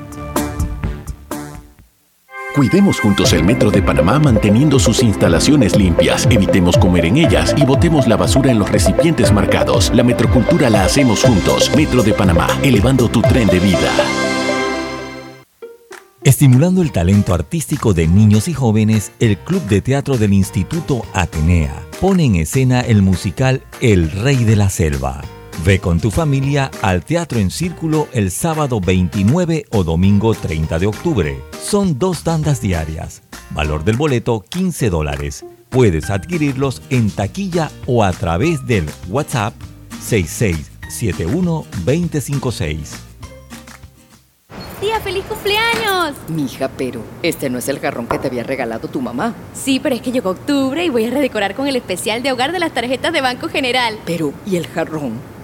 Cuidemos juntos el Metro de Panamá manteniendo sus instalaciones limpias, evitemos comer en ellas y botemos la basura en los recipientes marcados. La metrocultura la hacemos juntos. Metro de Panamá, elevando tu tren de vida. Estimulando el talento artístico de niños y jóvenes, el Club de Teatro del Instituto Atenea pone en escena el musical El Rey de la Selva. Ve con tu familia al Teatro en Círculo el sábado 29 o domingo 30 de octubre. Son dos tandas diarias. Valor del boleto 15 dólares. Puedes adquirirlos en taquilla o a través del WhatsApp 6671-256. ¡Tía, feliz cumpleaños! Mija, pero este no es el jarrón que te había regalado tu mamá. Sí, pero es que llegó octubre y voy a redecorar con el especial de hogar de las tarjetas de Banco General. Pero, ¿y el jarrón?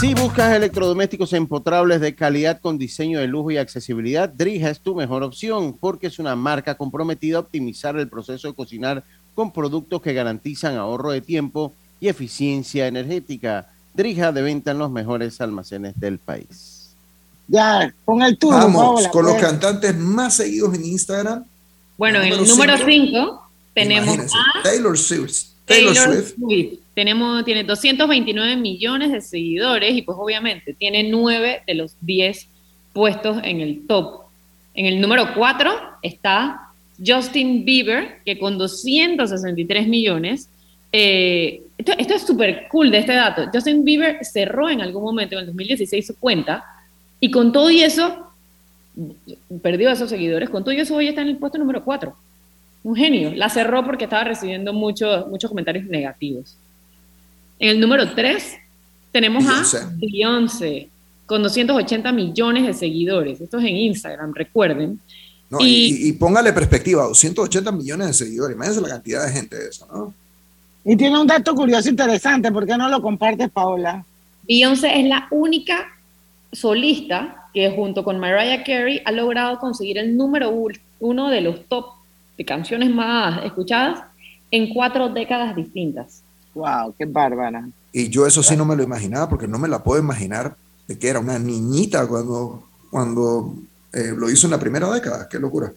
Si buscas electrodomésticos empotrables de calidad con diseño de lujo y accesibilidad, Drija es tu mejor opción porque es una marca comprometida a optimizar el proceso de cocinar con productos que garantizan ahorro de tiempo y eficiencia energética. Drija de venta en los mejores almacenes del país. Ya, con el turno. Vamos Paola, con los pues. cantantes más seguidos en Instagram. Bueno, en el Número número cinco, 5 tenemos a Taylor Swift. Taylor, Taylor Swift. Swift. Tenemos, tiene 229 millones de seguidores y pues obviamente tiene 9 de los 10 puestos en el top. En el número 4 está Justin Bieber, que con 263 millones. eh, esto, esto es súper cool de este dato. Justin Bieber cerró en algún momento, en el 2016, su cuenta y con todo y eso, perdió a esos seguidores. Con todo y eso, hoy está en el puesto número 4 un genio. La cerró porque estaba recibiendo muchos muchos comentarios negativos. En el número 3 tenemos a Beyoncé con 280 millones de seguidores. Esto es en Instagram, recuerden. No, y, y póngale perspectiva, 280 millones de seguidores. Imagínense la cantidad de gente de eso, ¿no? Y tiene un dato curioso interesante, ¿por qué no lo compartes, Paola? Beyoncé es la única solista que junto con Mariah Carey ha logrado conseguir el número uno de los top de canciones más escuchadas en cuatro décadas distintas. Wow, qué bárbara. Y yo eso sí no me lo imaginaba porque no me la puedo imaginar de que era una niñita cuando, cuando eh, lo hizo en la primera década. Qué locura.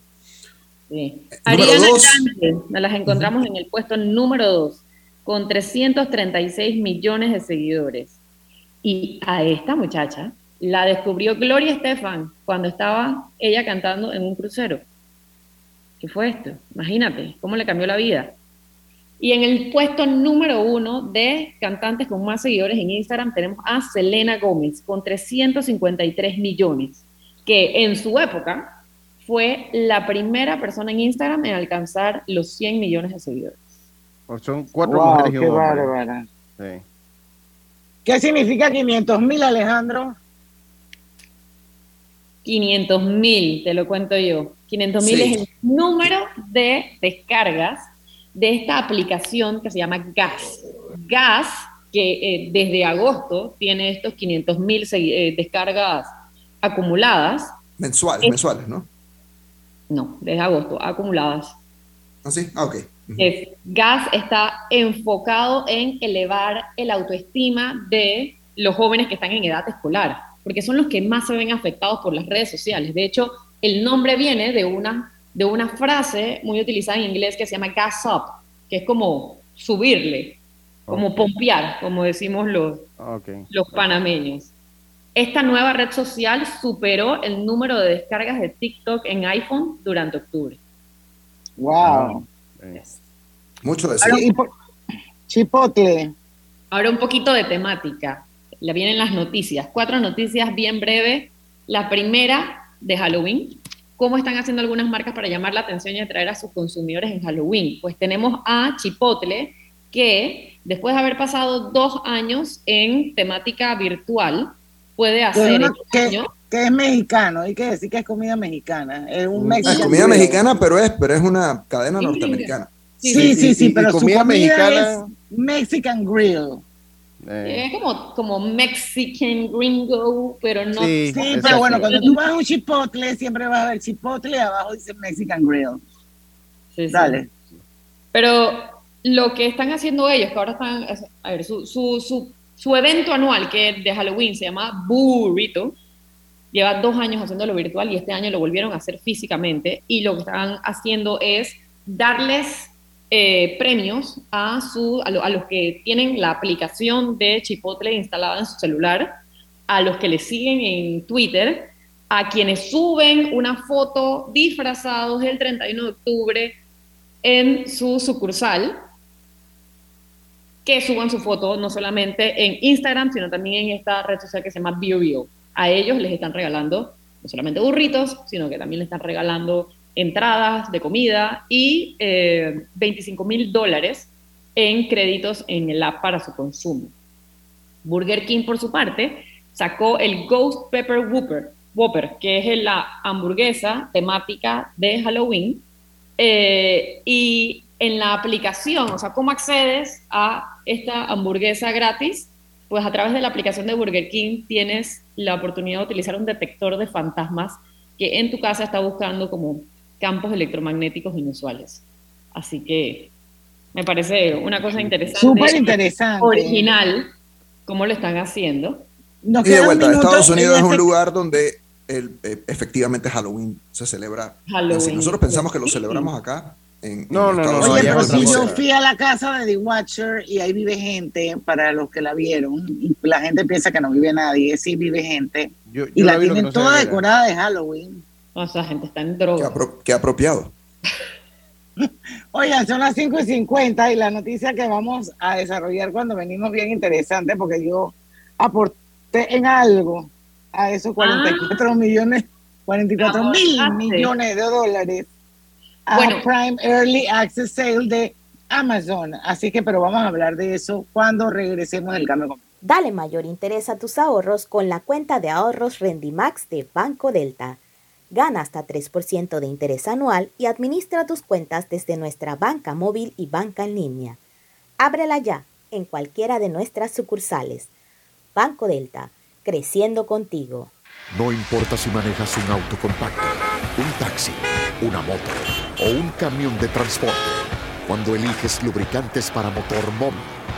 Sí. Número Ariana dos. Grande, nos las encontramos en el puesto número 2, con 336 millones de seguidores. Y a esta muchacha la descubrió Gloria Estefan cuando estaba ella cantando en un crucero. ¿Qué fue esto? Imagínate, cómo le cambió la vida. Y en el puesto número uno de cantantes con más seguidores en Instagram tenemos a Selena Gómez con 353 millones, que en su época fue la primera persona en Instagram en alcanzar los 100 millones de seguidores. Pues son cuatro Wow, mujeres y qué un hombre. bárbara. Sí. ¿Qué significa 500 mil, Alejandro? 500 mil, te lo cuento yo. 500 mil Sí. es el número de descargas de esta aplicación que se llama Gas. Gas, que eh, desde agosto tiene estos 500 mil descargas acumuladas. Mensuales, Es- mensuales, ¿no? No, desde agosto, acumuladas. ¿Ah, sí? Ah, ok. Es- Gas está enfocado en elevar el autoestima de los jóvenes que están en edad escolar, porque son los que más se ven afectados por las redes sociales. De hecho, el nombre viene de una, de una frase muy utilizada en inglés que se llama gas up, que es como subirle, como pompear, como decimos los, Ok. los panameños. Esta nueva red social superó el número de descargas de TikTok en iPhone durante octubre. Wow. Mucho de Ahora, y por- Chipotle. Ahora un poquito de temática. Le vienen las noticias. Cuatro noticias bien breves. La primera de Halloween. ¿Cómo están haciendo algunas marcas para llamar la atención y atraer a sus consumidores en Halloween? Pues tenemos a Chipotle, que después de haber pasado dos años en temática virtual, puede es, hacer una- este que- año que es mexicano, hay que decir que es comida mexicana. Es un Es Mexican comida mexicana, pero es, pero es una cadena Sí. norteamericana. Sí, sí, sí, Y- y- y pero su comida comida mexicana- es Mexican grill. Eh, es como, como Mexican gringo, pero no. Sí, pero bueno, cuando tú vas a un chipotle, siempre vas a ver chipotle y abajo dice Mexican grill. Sí, sí. Dale. Pero lo que están haciendo ellos, que ahora están, a ver, su, su, su, su evento anual que es de Halloween se llama Burrito, lleva dos años haciéndolo virtual y este año lo volvieron a hacer físicamente y lo que están haciendo es darles eh, premios a, su, a, lo- a los que tienen la aplicación de Chipotle instalada en su celular, a los que le siguen en Twitter, a quienes suben una foto disfrazados el 31 de octubre en su sucursal, que suban su foto no solamente en Instagram, sino también en esta red social que se llama BioBio. A ellos les están regalando no solamente burritos, sino que también les están regalando entradas de comida y eh, 25 mil dólares en créditos en el app para su consumo. Burger King, por su parte, sacó el Ghost Pepper Whopper, que es la hamburguesa temática de Halloween. Eh, y en la aplicación, o sea, ¿cómo accedes a esta hamburguesa gratis? Pues a través de la aplicación de Burger King tienes la oportunidad de utilizar un detector de fantasmas que en tu casa está buscando como campos electromagnéticos inusuales. Así que me parece una cosa interesante. Súper interesante. Original, cómo lo están haciendo. Nos Y de vuelta, Estados Unidos es un lugar donde el, eh, efectivamente Halloween se celebra. Halloween. Si nosotros pensamos que lo celebramos acá, en, No, en no, no, no, Oye, pero si yo fui a la casa de The Watcher y ahí vive gente, para los que la vieron, y la gente piensa que no vive nadie, sí vive gente, Yo, yo y la que tienen no toda decorada de Halloween. O sea, gente está en Qué, droga. apro- qué apropiado. (laughs) Oigan, son las 5 y 50 y la noticia que vamos a desarrollar cuando venimos bien interesante, porque yo aporté en algo a esos 44 millones, 44 mil millones de dólares a Bueno. Prime Early Access Sale de Amazon. Así que, pero vamos a hablar de eso cuando regresemos del cambio. Dale mayor interés a tus ahorros con la cuenta de ahorros Rendimax de Banco Delta. Gana hasta 3% de interés anual y administra tus cuentas desde nuestra banca móvil y banca en línea. Ábrela ya en cualquiera de nuestras sucursales. Banco Delta, creciendo contigo. No importa si manejas un auto compacto, un taxi, una moto o un camión de transporte. Cuando eliges lubricantes para motor móvil,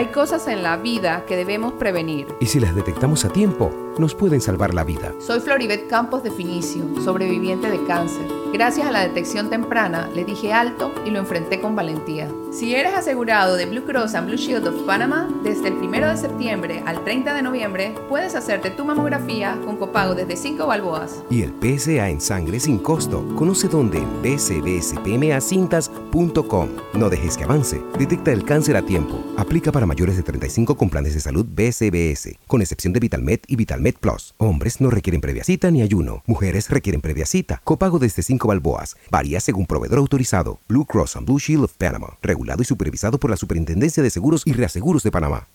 Hay cosas en la vida que debemos prevenir. Y si las detectamos a tiempo, nos pueden salvar la vida. Soy Floribet Campos de Finicio, sobreviviente de cáncer. Gracias a la detección temprana, le dije alto y lo enfrenté con valentía. Si eres asegurado de Blue Cross and Blue Shield of Panama, desde el 1 de septiembre al 30 de noviembre, puedes hacerte tu mamografía con copago desde 5 balboas. Y el PSA en sangre sin costo. Conoce dónde en bcbspmacintas.com. No dejes que avance. Detecta el cáncer a tiempo. Aplica para mayores de 35 con planes de salud BCBS, con excepción de VitalMed y VitalMed Plus. Hombres no requieren previa cita ni ayuno. Mujeres requieren previa cita. Copago desde 5 balboas. Varía según proveedor autorizado. Blue Cross and Blue Shield of Panama. Regulado y supervisado por la Superintendencia de Seguros y Reaseguros de Panamá.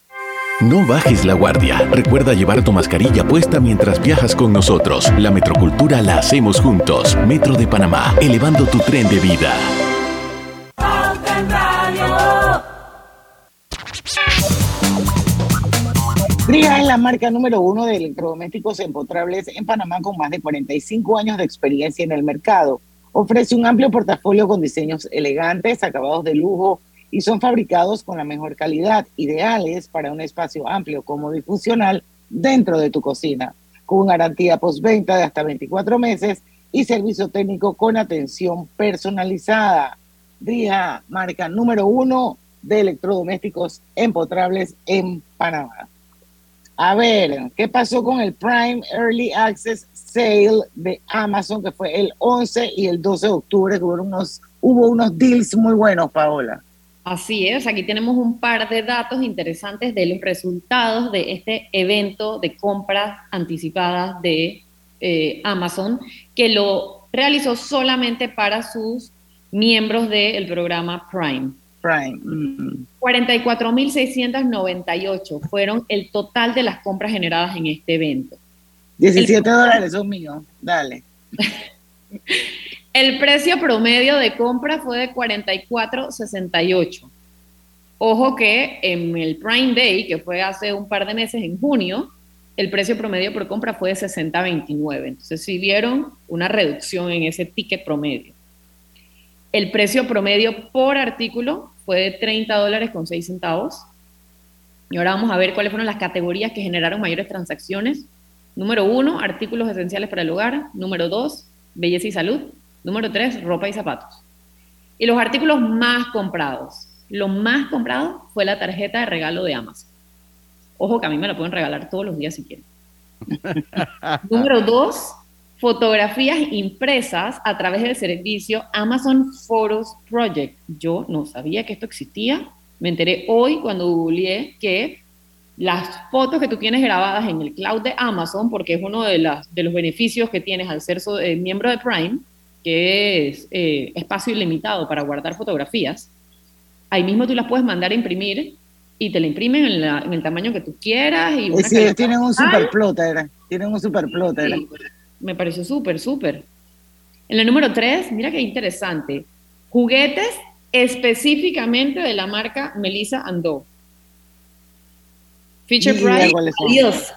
No bajes la guardia. Recuerda llevar tu mascarilla puesta mientras viajas con nosotros. La metrocultura la hacemos juntos. Metro de Panamá, elevando tu tren de vida. Drija es la marca número uno de electrodomésticos empotrables en Panamá con más de 45 años de experiencia en el mercado. Ofrece un amplio portafolio con diseños elegantes, acabados de lujo y son fabricados con la mejor calidad, ideales para un espacio amplio, cómodo y funcional dentro de tu cocina, con garantía postventa de hasta 24 meses y servicio técnico con atención personalizada. Drija, marca número uno de electrodomésticos empotrables en Panamá. A ver, ¿qué pasó con el Prime Early Access Sale de Amazon, que fue el 11 y el 12 de octubre? Hubo unos, hubo unos deals muy buenos, Paola. Así es, aquí tenemos un par de datos interesantes de los resultados de este evento de compras anticipadas de eh, Amazon, que lo realizó solamente para sus miembros del programa Prime. Prime. mm. 44.698 fueron el total de las compras generadas en este evento. 17 dólares son míos. Dale. (laughs) El precio promedio de compra fue de 44.68. Ojo que en el Prime Day, que fue hace un par de meses en junio, el precio promedio por compra fue de 60.29. Entonces, si vieron una reducción en ese ticket promedio. El precio promedio por artículo fue de 30 dólares con 6 centavos. Y ahora vamos a ver cuáles fueron las categorías que generaron mayores transacciones. Número uno, artículos esenciales para el hogar. Número dos, belleza y salud. Número tres, ropa y zapatos. Y los artículos más comprados. Lo más comprado fue la tarjeta de regalo de Amazon. Ojo que a mí me la pueden regalar todos los días si quieren. (laughs) Número dos, fotografías impresas a través del servicio Amazon Photos Project. Yo no sabía que esto existía. Me enteré hoy cuando googleé que las fotos que tú tienes grabadas en el cloud de Amazon, porque es uno de, las, de los beneficios que tienes al ser so- eh, miembro de Prime, que es eh, espacio ilimitado para guardar fotografías, ahí mismo tú las puedes mandar a imprimir y te la imprimen en, la- en el tamaño que tú quieras. Y sí, tienen un brutal. super plotter. Tienen un super plotter. Sí, me pareció súper, súper. En el número 3, mira qué interesante. Juguetes específicamente de la marca Melissa Andó. Feature price, adiós.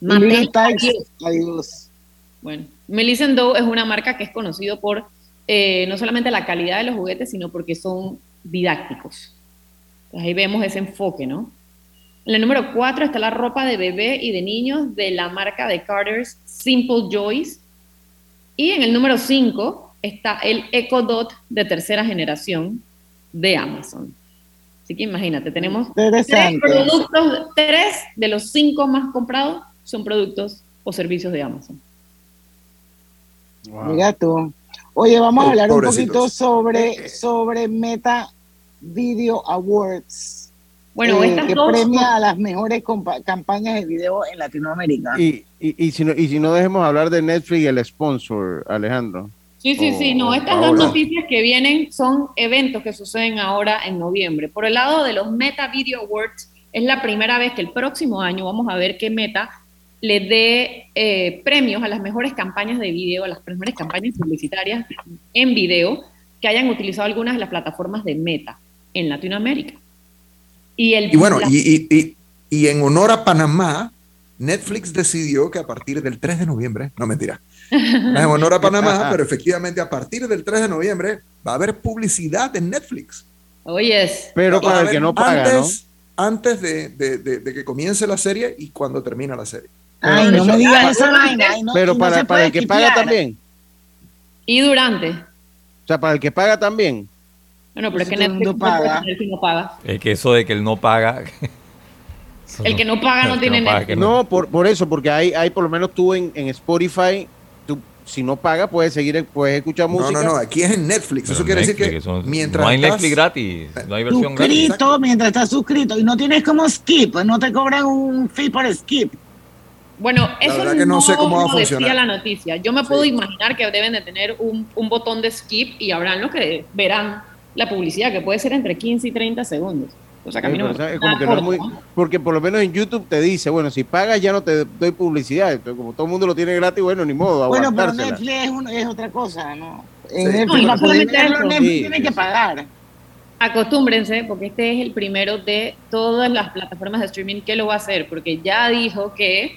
Mattel, adiós. adiós. Bueno, Melissa Doe es una marca que es conocido por eh, no solamente la calidad de los juguetes, sino porque son didácticos. Entonces, ahí vemos ese enfoque, ¿no? En el número 4 está la ropa de bebé y de niños de la marca de Carter's Simple Joys. Y en el número 5 está el Echo Dot de tercera generación de Amazon. Así que imagínate, tenemos tres productos, tres de los cinco más comprados son productos o servicios de Amazon. Mira tú. Oye, vamos a hablar un poquito sobre, sobre Meta Video Awards. Bueno, eh, estas que dos- premia a las mejores campañas de video en Latinoamérica. Y, y, y si no, y si no dejemos hablar de Netflix y el sponsor, Alejandro. Sí, sí, sí, no, Oh, estas ahora. dos noticias que vienen son eventos que suceden ahora en noviembre. Por el lado de los Meta Video Awards, es la primera vez que el próximo año vamos a ver que Meta le dé eh, premios a las mejores campañas de video, a las mejores campañas publicitarias en video que hayan utilizado algunas de las plataformas de Meta en Latinoamérica. Y, el, Y bueno, la- y, y- y- y en honor a Panamá, Netflix decidió que a partir del 3 de noviembre, no mentira, (laughs) en honor a Panamá, pero efectivamente a partir del 3 de noviembre va a haber publicidad en Netflix. Oyes. Pero Va a para el que no paga, antes, Antes de, de- de- de que comience la serie y cuando termina la serie. Ay, no me digas esa vaina. ay, no, Pero no para, para el que paga también. Y durante. O sea, para el que paga también. Bueno, pero es que Pues todo el Netflix no puede paga. tener si no paga. Es que eso de que él no paga. (laughs) El que no paga no que tiene no paga, Netflix. que No, por, por eso, porque hay, hay por lo menos tú en, en Spotify, tú, si no pagas, puedes seguir, puedes escuchar No, música. no, no, aquí es en Netflix. Eso quiere decir Netflix, que eso- mientras no hay estás- Netflix gratis, no hay versión gratis. Suscrito mientras estás suscrito y no tienes como skip, pues no te cobran un fee por skip. Bueno, eso verdad que no sé cómo va a lo decía funcionar. la noticia. Yo me puedo imaginar que deben de tener un, un botón de skip y habrán los que verán la publicidad, que puede ser entre 15 y 30 segundos. O sea, que a mí no me es muy- corto, ¿no? porque por lo menos en YouTube te dice, bueno, si pagas ya no te doy publicidad. Entonces, como todo el mundo lo tiene gratis, bueno, ni modo, Bueno, pero. Netflix es, un- es otra cosa, ¿no? En Sí. Netflix, No, y no para poder solamente verlo, eso. Netflix Sí, tiene sí, que pagar. Acostúmbrense, porque este es el primero de todas las plataformas de streaming que lo va a hacer, porque ya dijo que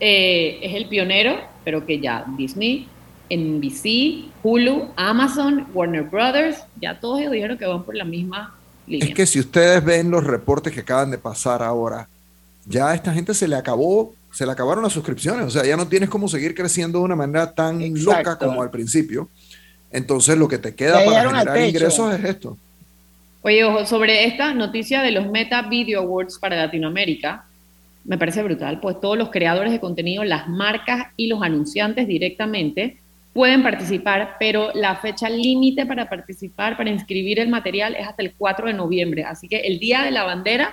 eh, es el pionero, pero que ya Disney, NBC, Hulu, Amazon, Warner Brothers, ya todos ellos dijeron que van por la misma línea. Es que si ustedes ven los reportes que acaban de pasar ahora, ya a esta gente se le acabó, se le acabaron las suscripciones. O sea, ya no tienes cómo seguir creciendo de una manera tan loca como al principio. Entonces, lo que te queda Ya para generar ingresos es esto. Oye, ojo, sobre esta noticia de los Meta Video Awards para Latinoamérica, me parece brutal, pues todos los creadores de contenido, las marcas y los anunciantes directamente pueden participar, pero la fecha límite para participar, para inscribir el material es hasta el 4 de noviembre. Así que el día de la bandera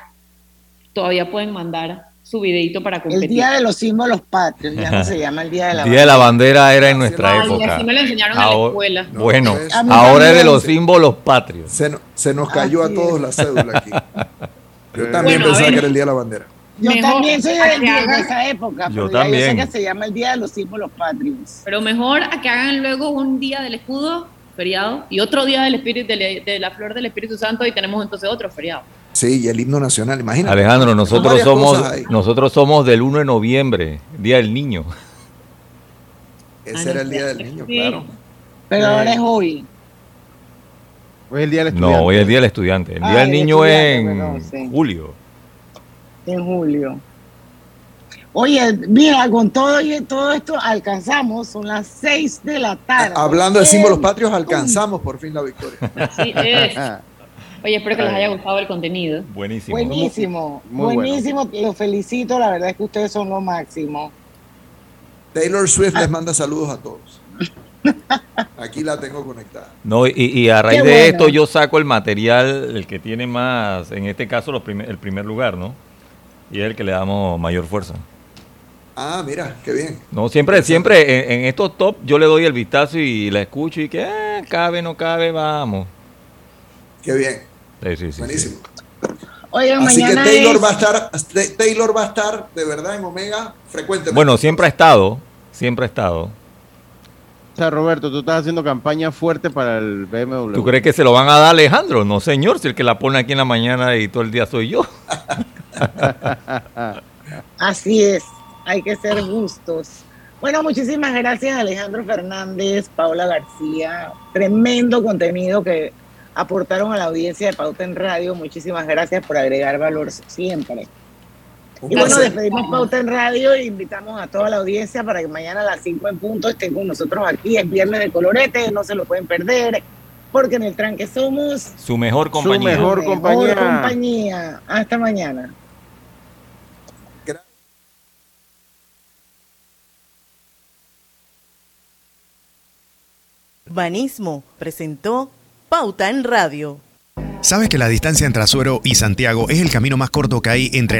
todavía pueden mandar su videito para El competir. día de los símbolos patrios, ya no se (laughs) llama el día de la El día de la bandera era en nuestra Ay, época. así me lo enseñaron en la Ahora- escuela. Bueno, ahora es de los símbolos patrios. Se, no- se nos cayó Así a todos es. la cédula aquí. (laughs) Yo también Bueno, pensaba que era el Día de la Bandera. Yo Mejor también soy a de, que de esa época, Yo ya yo también. sé que se llama el día de los símbolos patrios. Pero mejor a que hagan luego un día del escudo, feriado, y otro día del espíritu, de, la- de la flor del Espíritu Santo, y tenemos entonces otro feriado. Sí, y el himno nacional, imagínate. Alejandro, nosotros somos, nosotros somos del 1 de noviembre, Día del Niño. Ese era el Día del Niño, Sí. claro. Pero Eh, ahora es hoy. Hoy es el día del estudiante. No, hoy es el Día del Estudiante. El Ah, Día del el Niño es en sí. julio. En julio. Oye, mira, con todo, y todo esto alcanzamos, son las 6 de la tarde. Hablando de símbolos patrios, alcanzamos por fin la victoria. Es. Oye, espero que les haya gustado el contenido. Buenísimo. Buenísimo, Muy bueno. buenísimo, los felicito, la verdad es que ustedes son lo máximo. Taylor Swift les manda saludos a todos. Aquí la tengo conectada. No, y, y a raíz Qué de bueno. esto yo saco el material, el que tiene más, en este caso los primer- el primer lugar, ¿no? Y es el que le damos mayor fuerza. Ah, mira, qué bien. No, siempre, siempre en, en estos top yo le doy el vistazo y la escucho y que eh, cabe, no cabe, vamos. Qué bien. Sí, sí, sí, sí. Buenísimo. Oigan, Así que Taylor es- va a estar, Ta- Taylor va a estar de verdad en Omega frecuentemente. Bueno, siempre ha estado, siempre ha estado. O sea, Roberto, tú estás haciendo campaña fuerte para el BMW. ¿Tú crees que se lo van a dar a Alejandro? No, señor, si el que la pone aquí en la mañana y todo el día soy yo. (laughs) (laughs) Así es, hay que ser justos. Bueno, muchísimas gracias Alejandro Fernández, Paula García, tremendo contenido que aportaron a la audiencia de Pauta en Radio. Muchísimas gracias por agregar valor siempre. Un Y bueno, despedimos Pauta en Radio e invitamos a toda la audiencia para que mañana a las 5 en punto estén con nosotros aquí. Es viernes de colorete, no se lo pueden perder, porque en el tranque somos Su mejor compañía. mejor su compañía. compañía. Hasta mañana. Banismo presentó Pauta en Radio. ¿Sabes que la distancia entre Azuero y Santiago es el camino más corto que hay entre la